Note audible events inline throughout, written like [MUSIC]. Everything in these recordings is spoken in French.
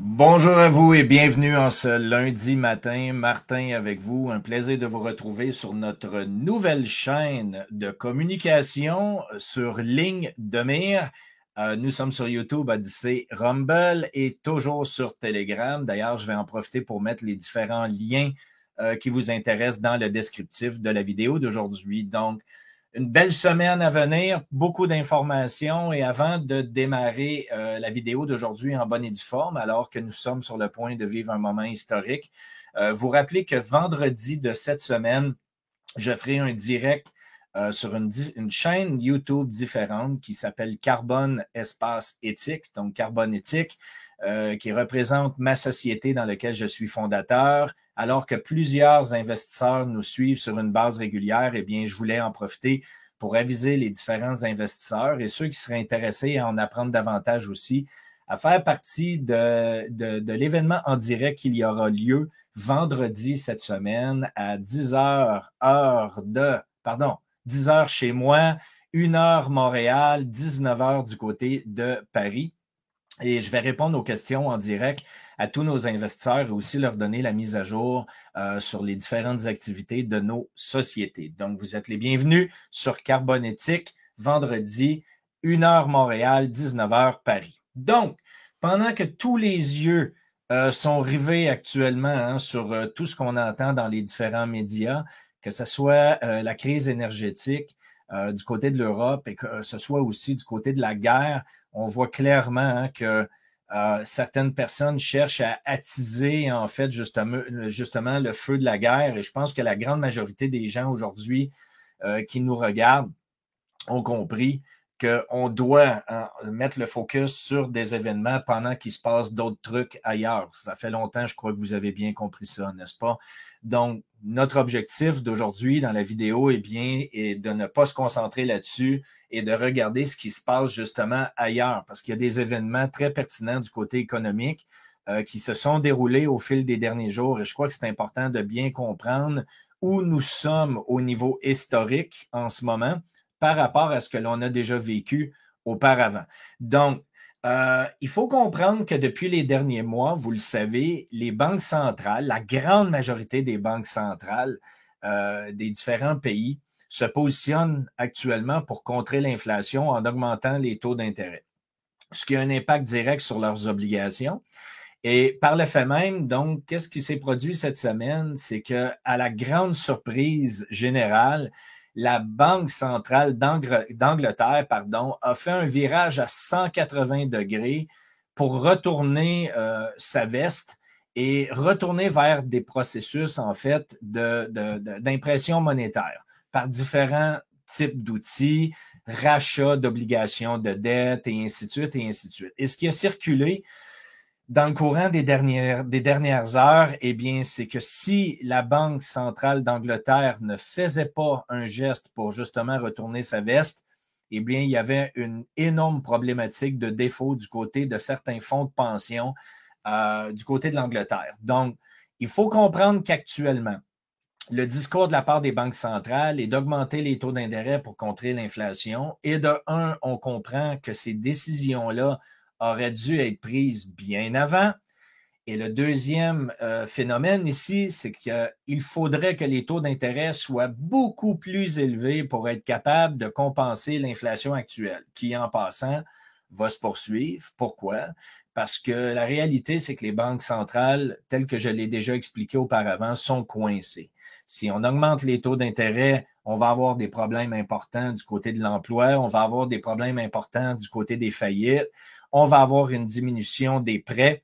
Bonjour à vous et bienvenue en ce lundi matin. Martin avec vous. Un plaisir de vous retrouver sur notre nouvelle chaîne de communication sur ligne de mire. Euh, nous sommes sur YouTube, Odyssey, Rumble et toujours sur Telegram. D'ailleurs, je vais en profiter pour mettre les différents liens euh, qui vous intéressent dans le descriptif de la vidéo d'aujourd'hui. Donc, une belle semaine à venir, beaucoup d'informations et avant de démarrer euh, la vidéo d'aujourd'hui en bonne et due forme, alors que nous sommes sur le point de vivre un moment historique, euh, vous rappelez que vendredi de cette semaine, je ferai un direct euh, sur une, chaîne YouTube différente qui s'appelle Carbone Espace Éthique, donc Carbone Éthique. Qui représente ma société dans laquelle je suis fondateur, alors que plusieurs investisseurs nous suivent sur une base régulière, eh bien, je voulais en profiter pour aviser les différents investisseurs et ceux qui seraient intéressés à en apprendre davantage aussi, à faire partie de, de, l'événement en direct qu'il y aura lieu vendredi cette semaine à 10 heures, heure de, pardon, 10 heures chez moi, 1 heure Montréal, 19 heures du côté de Paris. Et je vais répondre aux questions en direct à tous nos investisseurs et aussi leur donner la mise à jour euh, sur les différentes activités de nos sociétés. Donc, vous êtes les bienvenus sur Carbonétique, vendredi, 1h Montréal, 19h Paris. Donc, pendant que tous les yeux euh, sont rivés actuellement hein, sur euh, tout ce qu'on entend dans les différents médias, que ce soit la crise énergétique, du côté de l'Europe et que ce soit aussi du côté de la guerre, on voit clairement hein, que euh, certaines personnes cherchent à attiser en fait justement, le feu de la guerre. Et je pense que la grande majorité des gens aujourd'hui euh, qui nous regardent ont compris qu'on doit hein, mettre le focus sur des événements pendant qu'il se passe d'autres trucs ailleurs. Ça fait longtemps, je crois que vous avez bien compris ça, n'est-ce pas? Donc, notre objectif d'aujourd'hui dans la vidéo est bien de ne pas se concentrer là-dessus et de regarder ce qui se passe justement ailleurs, parce qu'il y a des événements très pertinents du côté économique euh, qui se sont déroulés au fil des derniers jours. Et je crois que c'est important de bien comprendre où nous sommes au niveau historique en ce moment par rapport à ce que l'on a déjà vécu auparavant. Donc, euh, il faut comprendre que depuis les derniers mois, vous le savez, les banques centrales, la grande majorité des banques centrales euh, des différents pays se positionnent actuellement pour contrer l'inflation en augmentant les taux d'intérêt, ce qui a un impact direct sur leurs obligations. Et par le fait même, donc, qu'est-ce qui s'est produit cette semaine? C'est que, à la grande surprise générale, la Banque centrale d'Angleterre a fait un virage à 180 degrés pour retourner euh, sa veste et retourner vers des processus, en fait, d'impression monétaire par différents types d'outils, rachat d'obligations de dette et ainsi de suite et ainsi de suite. Et ce qui a circulé, dans le courant des dernières, heures, eh bien, c'est que si la Banque centrale d'Angleterre ne faisait pas un geste pour justement retourner sa veste, eh bien, il y avait une énorme problématique de défaut du côté de certains fonds de pension euh, du côté de l'Angleterre. Donc, il faut comprendre qu'actuellement, le discours de la part des banques centrales est d'augmenter les taux d'intérêt pour contrer l'inflation. Et de un, on comprend que ces décisions-là aurait dû être prise bien avant. Et le deuxième euh, phénomène ici, c'est qu'il faudrait que les taux d'intérêt soient beaucoup plus élevés pour être capable de compenser l'inflation actuelle, qui en passant va se poursuivre. Pourquoi? Parce que la réalité, c'est que les banques centrales, telles que je l'ai déjà expliqué auparavant, sont coincées. Si on augmente les taux d'intérêt, on va avoir des problèmes importants du côté de l'emploi, on va avoir des problèmes importants du côté des faillites, on va avoir une diminution des prêts,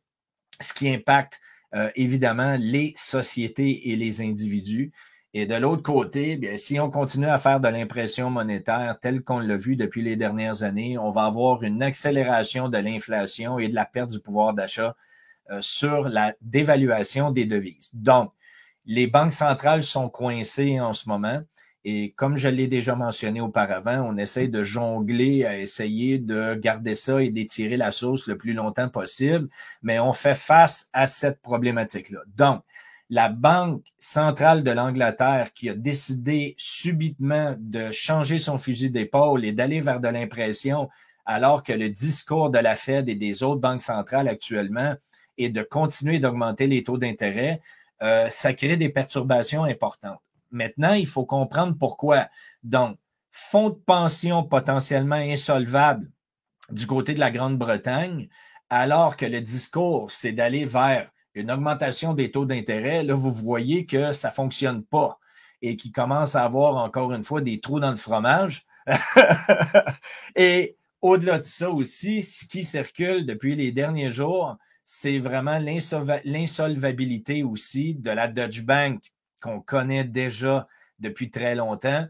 ce qui impacte euh, évidemment les sociétés et les individus. Et de l'autre côté, bien, si on continue à faire de l'impression monétaire telle qu'on l'a vu depuis les dernières années, on va avoir une accélération de l'inflation et de la perte du pouvoir d'achat euh, sur la dévaluation des devises. Donc, les banques centrales sont coincées en ce moment. Et comme je l'ai déjà mentionné auparavant, on essaie de jongler à essayer de garder ça et d'étirer la sauce le plus longtemps possible, mais on fait face à cette problématique-là. Donc, la Banque centrale de l'Angleterre qui a décidé subitement de changer son fusil d'épaule et d'aller vers de l'impression, alors que le discours de la Fed et des autres banques centrales actuellement et de continuer d'augmenter les taux d'intérêt, euh, ça crée des perturbations importantes. Maintenant, il faut comprendre pourquoi. Donc, fonds de pension potentiellement insolvables du côté de la Grande-Bretagne, alors que le discours, c'est d'aller vers une augmentation des taux d'intérêt, là, vous voyez que ça ne fonctionne pas et qu'il commence à avoir encore une fois des trous dans le fromage. [LAUGHS] et au-delà de ça aussi, ce qui circule depuis les derniers jours, c'est vraiment l'insolvabilité aussi de la Dutch Bank qu'on connaît déjà depuis très longtemps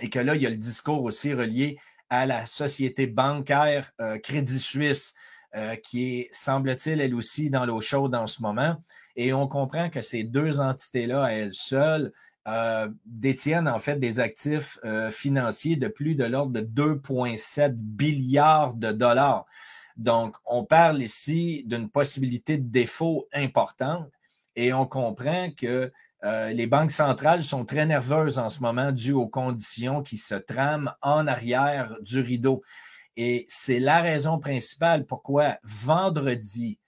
et que là, il y a le discours aussi relié à la société bancaire euh, Crédit Suisse euh, qui est, semble-t-il, elle aussi dans l'eau chaude en ce moment. Et on comprend que ces deux entités-là, à elles seules, euh, détiennent en fait des actifs financiers de plus de l'ordre de 2,7 milliards de dollars. Donc, on parle ici d'une possibilité de défaut importante et on comprend que les banques centrales sont très nerveuses en ce moment dû aux conditions qui se trament en arrière du rideau. Et c'est la raison principale pourquoi vendredi,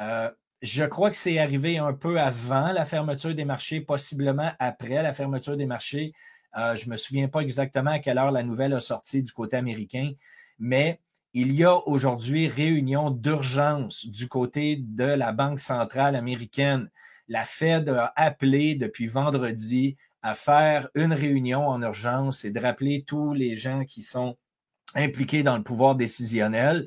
euh, je crois que c'est arrivé un peu avant la fermeture des marchés, possiblement après la fermeture des marchés. Euh, je ne me souviens pas exactement à quelle heure la nouvelle a sorti du côté américain, mais il y a aujourd'hui réunion d'urgence du côté de la Banque centrale américaine. La Fed a appelé depuis vendredi à faire une réunion en urgence et de rappeler tous les gens qui sont impliqués dans le pouvoir décisionnel.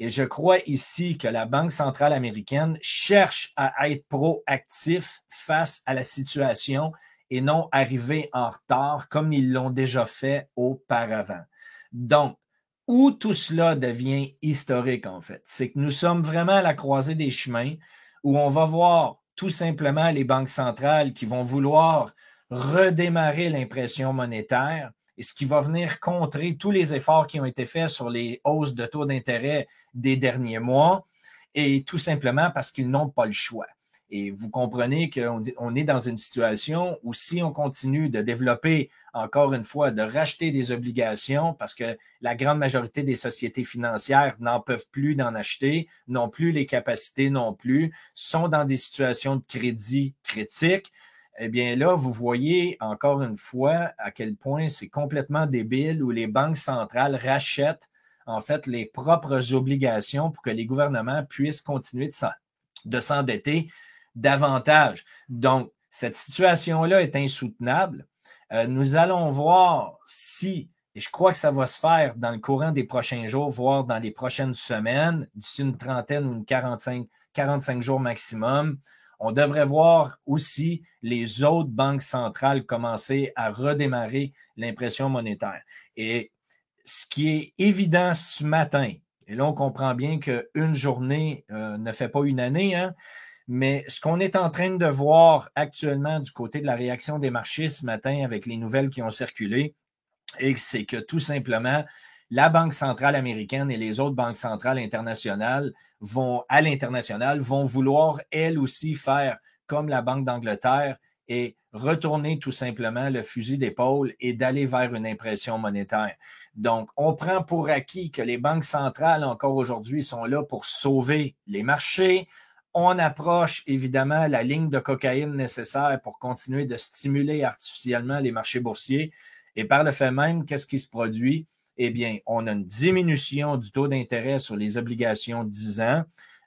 Et je crois ici que la Banque centrale américaine cherche à être proactif face à la situation et non arriver en retard comme ils l'ont déjà fait auparavant. Donc, où tout cela devient historique, en fait, c'est que nous sommes vraiment à la croisée des chemins où on va voir tout simplement les banques centrales qui vont vouloir redémarrer l'impression monétaire et ce qui va venir contrer tous les efforts qui ont été faits sur les hausses de taux d'intérêt des derniers mois, et tout simplement parce qu'ils n'ont pas le choix. Et vous comprenez qu'on est dans une situation où si on continue de développer, encore une fois, de racheter des obligations, parce que la grande majorité des sociétés financières n'en peuvent plus d'en acheter, n'ont plus les capacités non plus, sont dans des situations de crédit critiques, eh bien là, vous voyez encore une fois à quel point c'est complètement débile où les banques centrales rachètent en fait les propres obligations pour que les gouvernements puissent continuer de s'endetter davantage. Donc, cette situation-là est insoutenable. Euh, nous allons voir si, et je crois que ça va se faire dans le courant des prochains jours, voire dans les prochaines semaines, d'ici une trentaine ou une 45, 45 jours maximum, on devrait voir aussi les autres banques centrales commencer à redémarrer l'impression monétaire. Et ce qui est évident ce matin, et là on comprend bien qu'une journée euh, ne fait pas une année, hein, mais ce qu'on est en train de voir actuellement du côté de la réaction des marchés ce matin avec les nouvelles qui ont circulé, c'est que tout simplement, la Banque centrale américaine et les autres banques centrales internationales vont, à l'international, vont vouloir elles aussi faire comme la Banque d'Angleterre et retourner tout simplement le fusil d'épaule et d'aller vers une impression monétaire. Donc, on prend pour acquis que les banques centrales, encore aujourd'hui, sont là pour sauver les marchés. On approche évidemment la ligne de cocaïne nécessaire pour continuer de stimuler artificiellement les marchés boursiers. Et par le fait même, qu'est-ce qui se produit? eh bien, on a une diminution du taux d'intérêt sur les obligations 10 ans,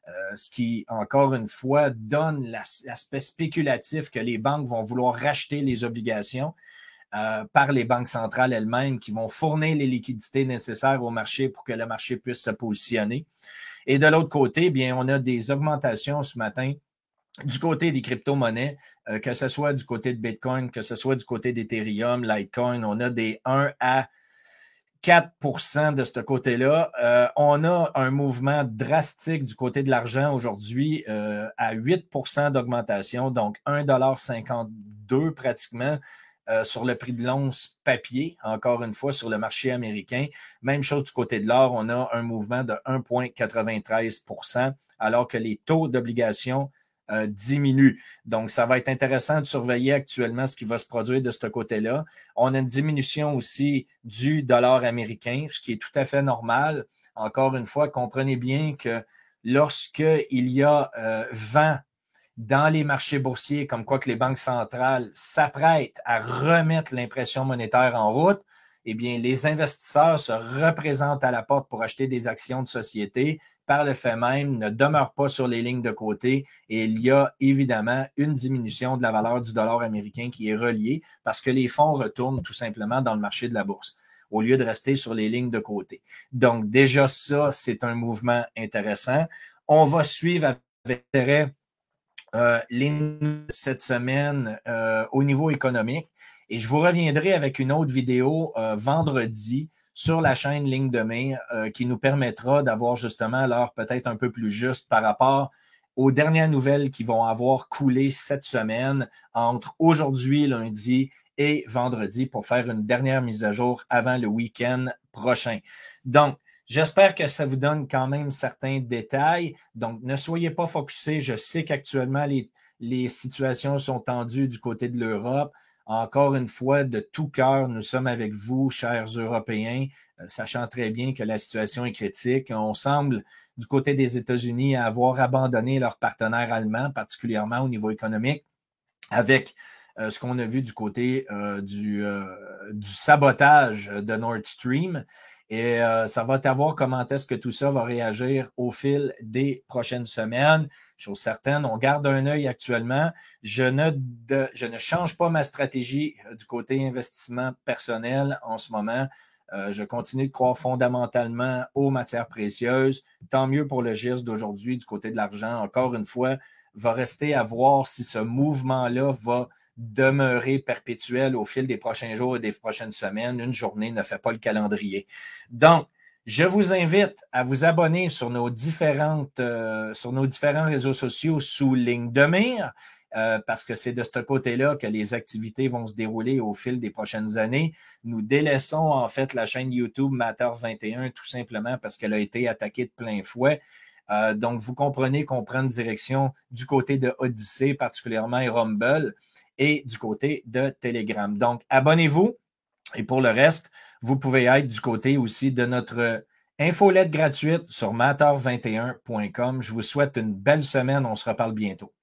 euh, ce qui, encore une fois, donne l'aspect spéculatif que les banques vont vouloir racheter les obligations. Euh, par les banques centrales elles-mêmes qui vont fournir les liquidités nécessaires au marché pour que le marché puisse se positionner. Et de l'autre côté, eh bien, on a des augmentations ce matin du côté des crypto-monnaies, euh, que ce soit du côté de Bitcoin, que ce soit du côté d'Ethereum, Litecoin, on a des 1 à 4% de ce côté-là. Euh, on a un mouvement drastique du côté de l'argent aujourd'hui à 8% d'augmentation, donc 1,52 pratiquement euh, sur le prix de l'once papier, encore une fois sur le marché américain. Même chose du côté de l'or, on a un mouvement de 1,93% alors que les taux d'obligation euh, diminue. Donc, ça va être intéressant de surveiller actuellement ce qui va se produire de ce côté-là. On a une diminution aussi du dollar américain, ce qui est tout à fait normal. Encore une fois, comprenez bien que lorsqu'il y a euh, vent dans les marchés boursiers, comme quoi que les banques centrales s'apprêtent à remettre l'impression monétaire en route, eh bien, les investisseurs se représentent à la porte pour acheter des actions de société, par le fait même, ne demeurent pas sur les lignes de côté et il y a évidemment une diminution de la valeur du dollar américain qui est reliée parce que les fonds retournent tout simplement dans le marché de la bourse au lieu de rester sur les lignes de côté. Donc, déjà ça, c'est un mouvement intéressant. On va suivre avec intérêt euh, cette semaine euh, au niveau économique. Et je vous reviendrai avec une autre vidéo euh, vendredi sur la chaîne Ligne de mer euh, qui nous permettra d'avoir justement l'heure peut-être un peu plus juste par rapport aux dernières nouvelles qui vont avoir coulé cette semaine entre aujourd'hui, lundi et vendredi pour faire une dernière mise à jour avant le week-end prochain. Donc, J'espère que ça vous donne quand même certains détails. Donc, ne soyez pas focusés. Je sais qu'actuellement, les, les situations sont tendues du côté de l'Europe. Encore une fois, de tout cœur, nous sommes avec vous, chers Européens, euh, sachant très bien que la situation est critique. On semble, du côté des États-Unis, avoir abandonné leurs partenaires allemands, particulièrement au niveau économique, avec euh, ce qu'on a vu du côté euh, du, du sabotage de Nord Stream. Et euh, ça va voir comment est-ce que tout ça va réagir au fil des prochaines semaines. Chose certaine, on garde un œil actuellement. Je ne, je ne change pas ma stratégie euh, du côté investissement personnel en ce moment. Euh, je continue de croire fondamentalement aux matières précieuses. Tant mieux pour le geste d'aujourd'hui du côté de l'argent. Encore une fois, va rester à voir si ce mouvement-là va demeurer perpétuel au fil des prochains jours et des prochaines semaines. Une journée ne fait pas le calendrier. Donc, je vous invite à vous abonner sur nos différentes, euh, sur nos différents réseaux sociaux sous ligne de mire. Euh, parce que c'est de ce côté-là que les activités vont se dérouler au fil des prochaines années. Nous délaissons en fait la chaîne YouTube Matter 21 tout simplement parce qu'elle a été attaquée de plein fouet. Euh, donc, vous comprenez qu'on prend une direction du côté de Odyssey, particulièrement Rumble et du côté de Telegram. Donc, abonnez-vous. Et pour le reste, vous pouvez être du côté aussi de notre infolette gratuite sur matter21.com. Je vous souhaite une belle semaine. On se reparle bientôt.